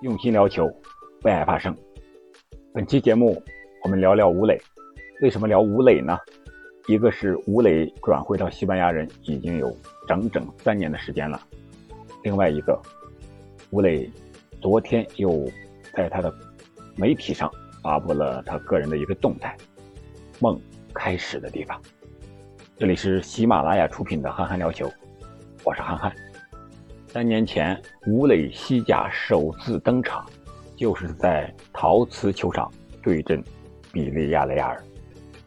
用心聊球，为爱发声。本期节目我们聊聊吴磊。为什么聊吴磊呢？一个是吴磊转会到西班牙人已经有整整三年的时间了，另外一个，吴磊昨天又在他的媒体上发布了他个人的一个动态，梦开始的地方。这里是喜马拉雅出品的《憨憨聊球》，我是憨憨。三年前，吴磊西甲首次登场，就是在陶瓷球场对阵比利亚雷亚尔。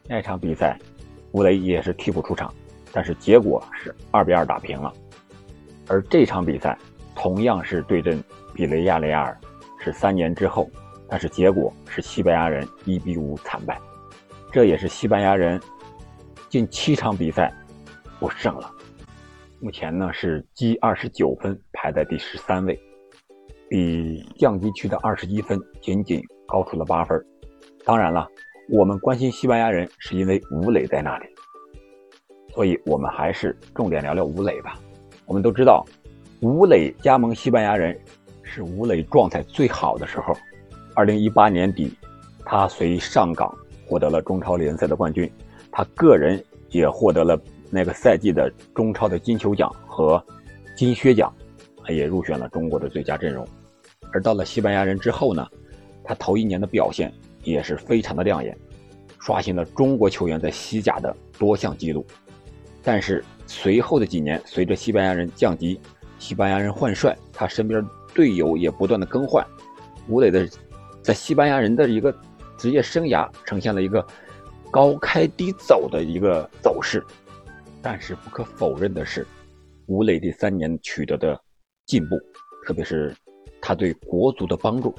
那场比赛，吴磊也是替补出场，但是结果是二比二打平了。而这场比赛同样是对阵比利亚雷亚尔，是三年之后，但是结果是西班牙人一比五惨败。这也是西班牙人。近七场比赛不胜了，目前呢是积二十九分，排在第十三位，比降级区的二十一分仅仅高出了八分。当然了，我们关心西班牙人是因为吴磊在那里，所以我们还是重点聊聊吴磊吧。我们都知道，吴磊加盟西班牙人是吴磊状态最好的时候。二零一八年底，他随上港获得了中超联赛的冠军。他个人也获得了那个赛季的中超的金球奖和金靴奖，也入选了中国的最佳阵容。而到了西班牙人之后呢，他头一年的表现也是非常的亮眼，刷新了中国球员在西甲的多项纪录。但是随后的几年，随着西班牙人降级，西班牙人换帅，他身边队友也不断的更换，吴磊的在西班牙人的一个职业生涯呈现了一个。高开低走的一个走势，但是不可否认的是，吴磊这三年取得的进步，特别是他对国足的帮助。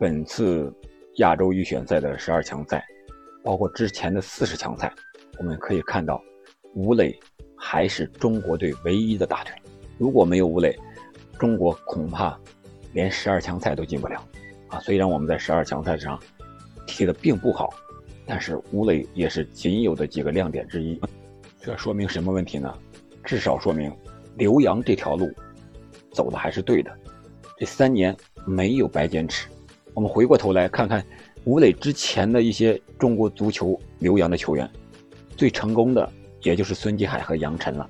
本次亚洲预选赛的十二强赛，包括之前的四十强赛，我们可以看到，吴磊还是中国队唯一的大腿。如果没有吴磊，中国恐怕连十二强赛都进不了。啊，虽然我们在十二强赛上踢得并不好。但是吴磊也是仅有的几个亮点之一，这说明什么问题呢？至少说明留洋这条路走的还是对的，这三年没有白坚持。我们回过头来看看吴磊之前的一些中国足球留洋的球员，最成功的也就是孙继海和杨晨了，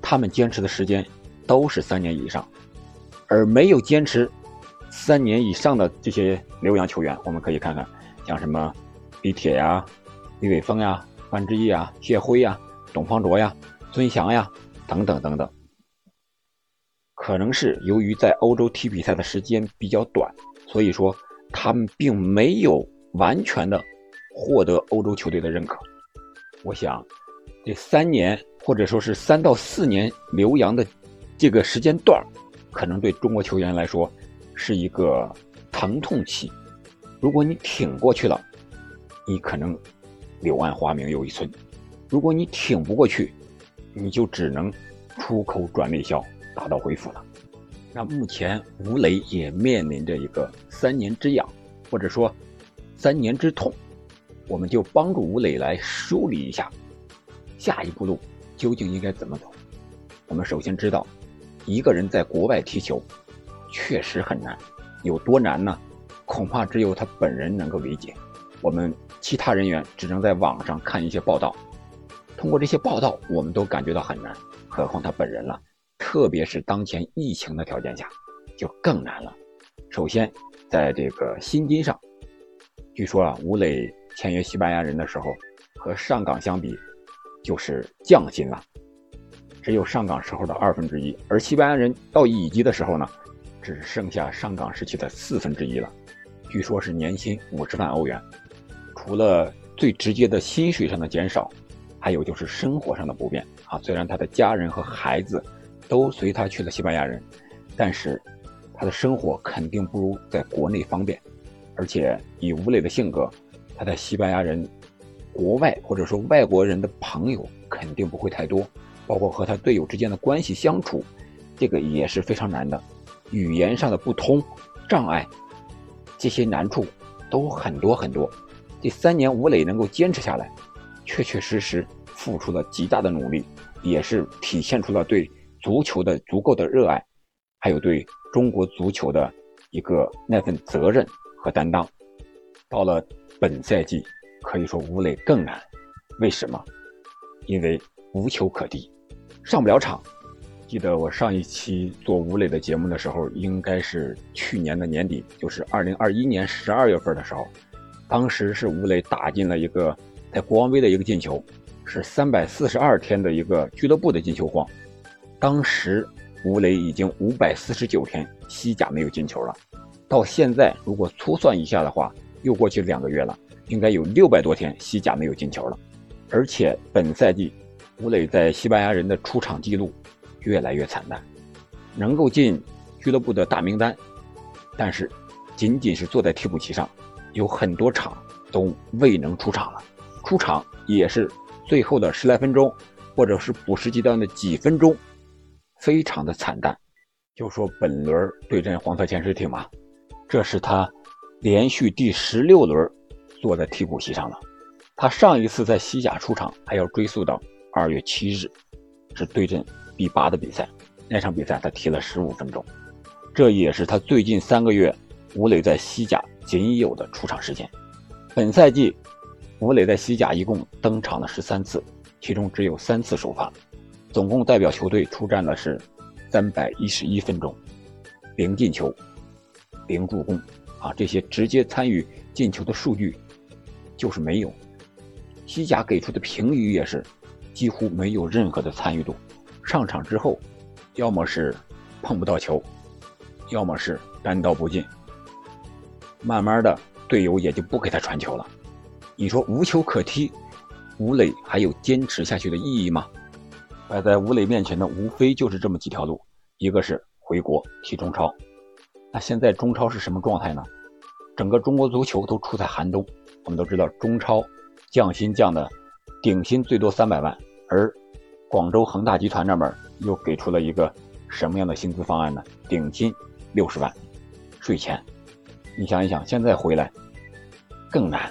他们坚持的时间都是三年以上，而没有坚持三年以上的这些留洋球员，我们可以看看像什么。李铁呀，李伟峰呀，范志毅啊，谢辉呀，董方卓呀，孙祥呀，等等等等。可能是由于在欧洲踢比赛的时间比较短，所以说他们并没有完全的获得欧洲球队的认可。我想，这三年或者说是三到四年留洋的这个时间段可能对中国球员来说是一个疼痛期。如果你挺过去了，你可能柳暗花明又一村，如果你挺不过去，你就只能出口转内销，打道回府了。那目前吴磊也面临着一个三年之痒，或者说三年之痛，我们就帮助吴磊来梳理一下下一步路究竟应该怎么走。我们首先知道，一个人在国外踢球确实很难，有多难呢？恐怕只有他本人能够理解。我们。其他人员只能在网上看一些报道，通过这些报道，我们都感觉到很难，何况他本人了。特别是当前疫情的条件下，就更难了。首先，在这个薪金上，据说啊，吴磊签约西班牙人的时候，和上港相比，就是降薪了，只有上港时候的二分之一。而西班牙人到乙级的时候呢，只剩下上港时期的四分之一了。据说是年薪五十万欧元。除了最直接的薪水上的减少，还有就是生活上的不便啊。虽然他的家人和孩子都随他去了西班牙人，但是他的生活肯定不如在国内方便。而且以吴磊的性格，他在西班牙人、国外或者说外国人的朋友肯定不会太多，包括和他队友之间的关系相处，这个也是非常难的。语言上的不通障碍，这些难处都很多很多。这三年，吴磊能够坚持下来，确确实实付出了极大的努力，也是体现出了对足球的足够的热爱，还有对中国足球的一个那份责任和担当。到了本赛季，可以说吴磊更难。为什么？因为无球可踢，上不了场。记得我上一期做吴磊的节目的时候，应该是去年的年底，就是二零二一年十二月份的时候。当时是吴磊打进了一个在国王杯的一个进球，是三百四十二天的一个俱乐部的进球荒。当时吴磊已经五百四十九天西甲没有进球了，到现在如果粗算一下的话，又过去两个月了，应该有六百多天西甲没有进球了。而且本赛季吴磊在西班牙人的出场记录。越来越惨淡，能够进俱乐部的大名单，但是仅仅是坐在替补席上，有很多场都未能出场了。出场也是最后的十来分钟，或者是补时阶段的几分钟，非常的惨淡。就说本轮对阵黄色潜水艇嘛，这是他连续第十六轮坐在替补席上了。他上一次在西甲出场还要追溯到二月七日，是对阵。第八的比赛，那场比赛他踢了十五分钟，这也是他最近三个月吴磊在西甲仅有的出场时间。本赛季，吴磊在西甲一共登场了十三次，其中只有三次首发，总共代表球队出战的是三百一十一分钟，零进球，零助攻，啊，这些直接参与进球的数据就是没有。西甲给出的评语也是几乎没有任何的参与度。上场之后，要么是碰不到球，要么是单刀不进。慢慢的，队友也就不给他传球了。你说无球可踢，吴磊还有坚持下去的意义吗？摆在吴磊面前的无非就是这么几条路：一个是回国踢中超。那现在中超是什么状态呢？整个中国足球都处在寒冬。我们都知道，中超降薪降的顶薪最多三百万，而广州恒大集团那边又给出了一个什么样的薪资方案呢？顶薪六十万，税前。你想一想，现在回来更难。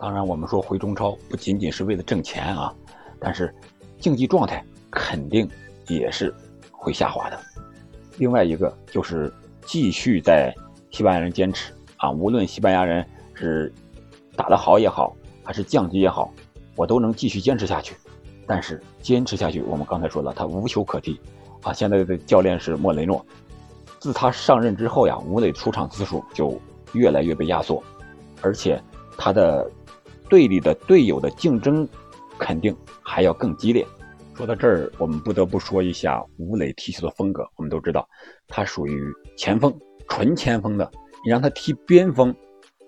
当然，我们说回中超不仅仅是为了挣钱啊，但是竞技状态肯定也是会下滑的。另外一个就是继续在西班牙人坚持啊，无论西班牙人是打得好也好，还是降级也好，我都能继续坚持下去。但是坚持下去，我们刚才说了，他无球可踢，啊，现在的教练是莫雷诺。自他上任之后呀，吴磊出场次数就越来越被压缩，而且他的队里的队友的竞争肯定还要更激烈。说到这儿，我们不得不说一下吴磊踢球的风格。我们都知道，他属于前锋，纯前锋的。你让他踢边锋，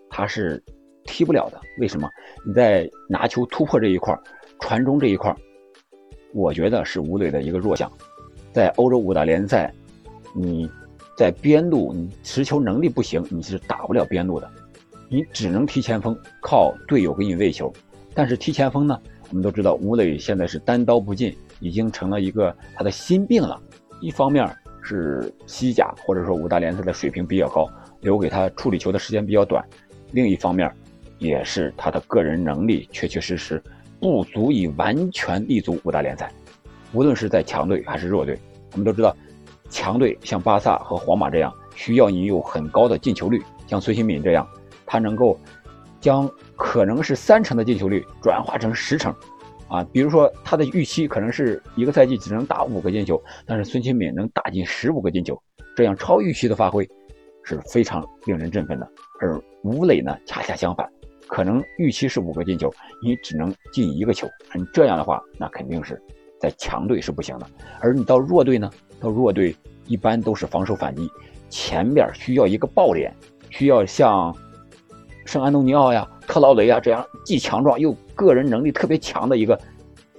他是踢不了的。为什么？你在拿球突破这一块传中这一块我觉得是吴磊的一个弱项，在欧洲五大联赛，你在边路你持球能力不行，你是打不了边路的，你只能踢前锋，靠队友给你喂球。但是踢前锋呢，我们都知道吴磊现在是单刀不进，已经成了一个他的心病了。一方面是西甲或者说五大联赛的水平比较高，留给他处理球的时间比较短；另一方面，也是他的个人能力确确实实。不足以完全立足五大联赛，无论是在强队还是弱队，我们都知道，强队像巴萨和皇马这样，需要你有很高的进球率。像孙兴敏这样，他能够将可能是三成的进球率转化成十成，啊，比如说他的预期可能是一个赛季只能打五个进球，但是孙兴敏能打进十五个进球，这样超预期的发挥是非常令人振奋的。而吴磊呢，恰恰相反。可能预期是五个进球，你只能进一个球。你这样的话，那肯定是在强队是不行的。而你到弱队呢？到弱队一般都是防守反击，前面需要一个爆点，需要像圣安东尼奥呀、特劳雷啊这样既强壮又个人能力特别强的一个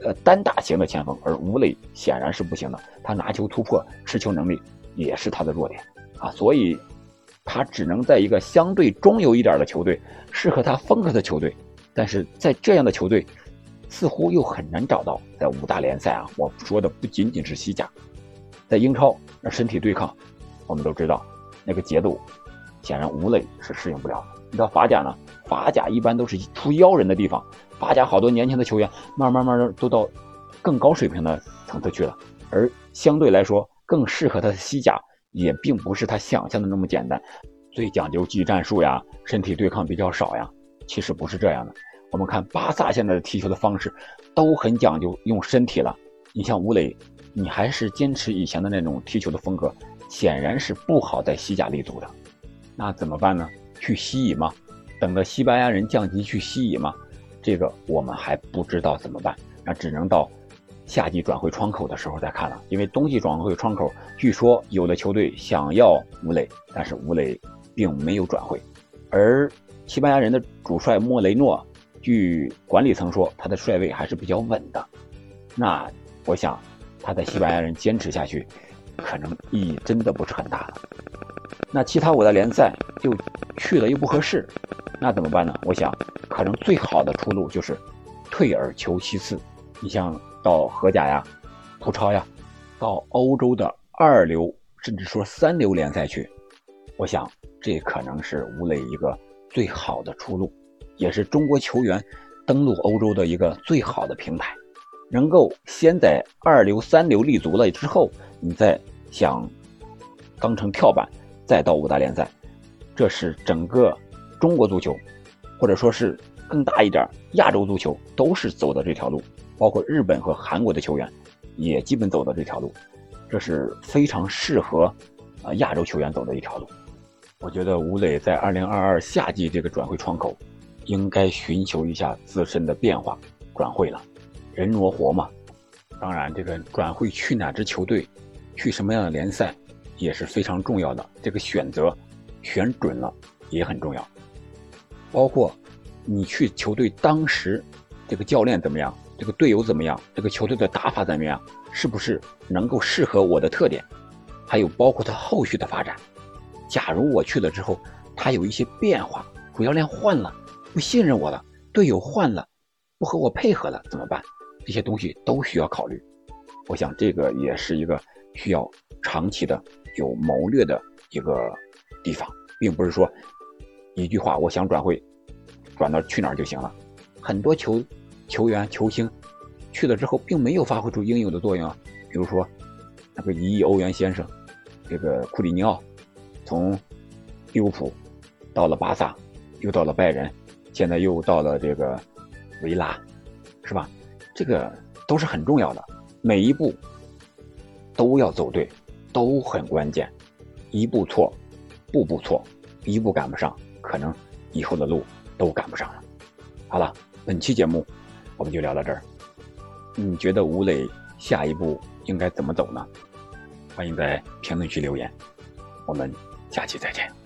呃单打型的前锋。而吴磊显然是不行的，他拿球突破、持球能力也是他的弱点啊，所以。他只能在一个相对中游一点的球队，适合他风格的球队，但是在这样的球队，似乎又很难找到。在五大联赛啊，我说的不仅仅是西甲，在英超那身体对抗，我们都知道那个节奏，显然吴磊是适应不了的。你知道法甲呢，法甲一般都是出妖人的地方，法甲好多年轻的球员，慢慢慢慢都到更高水平的层次去了，而相对来说更适合他的西甲。也并不是他想象的那么简单，最讲究技战术呀，身体对抗比较少呀。其实不是这样的。我们看巴萨现在的踢球的方式都很讲究用身体了。你像吴磊，你还是坚持以前的那种踢球的风格，显然是不好在西甲立足的。那怎么办呢？去西乙吗？等着西班牙人降级去西乙吗？这个我们还不知道怎么办。那只能到夏季转会窗口的时候再看了。因为冬季转会窗口，据说有的球队想要吴磊，但是吴磊并没有转会。而西班牙人的主帅莫雷诺，据管理层说，他的帅位还是比较稳的。那我想，他在西班牙人坚持下去，可能意义真的不是很大了。那其他五大联赛又去了又不合适，那怎么办呢？我想，可能最好的出路就是退而求其次。你像到荷甲呀、葡超呀，到欧洲的二流甚至说三流联赛去，我想这可能是吴磊一个最好的出路，也是中国球员登陆欧洲的一个最好的平台。能够先在二流、三流立足了之后，你再想当成跳板，再到五大联赛，这是整个中国足球，或者说是更大一点亚洲足球都是走的这条路。包括日本和韩国的球员，也基本走的这条路，这是非常适合啊亚洲球员走的一条路。我觉得吴磊在二零二二夏季这个转会窗口，应该寻求一下自身的变化，转会了。人挪活嘛，当然这个转会去哪支球队，去什么样的联赛，也是非常重要的。这个选择选准了也很重要。包括你去球队当时这个教练怎么样，这个队友怎么样，这个球队的打法怎么样，是不是能够适合我的特点？还有包括他后续的发展。假如我去了之后，他有一些变化，主教练换了，不信任我了，队友换了，不和我配合了，怎么办？这些东西都需要考虑，我想这个也是一个需要长期的有谋略的一个地方，并不是说一句话我想转会，转到去哪儿就行了。很多球球员球星去了之后，并没有发挥出应有的作用啊。比如说那个一亿欧元先生，这个库里尼奥，从利物浦到了巴萨，又到了拜仁，现在又到了这个维拉，是吧？这个都是很重要的，每一步都要走对，都很关键。一步错，步步错，一步赶不上，可能以后的路都赶不上了。好了，本期节目我们就聊到这儿。你觉得吴磊下一步应该怎么走呢？欢迎在评论区留言。我们下期再见。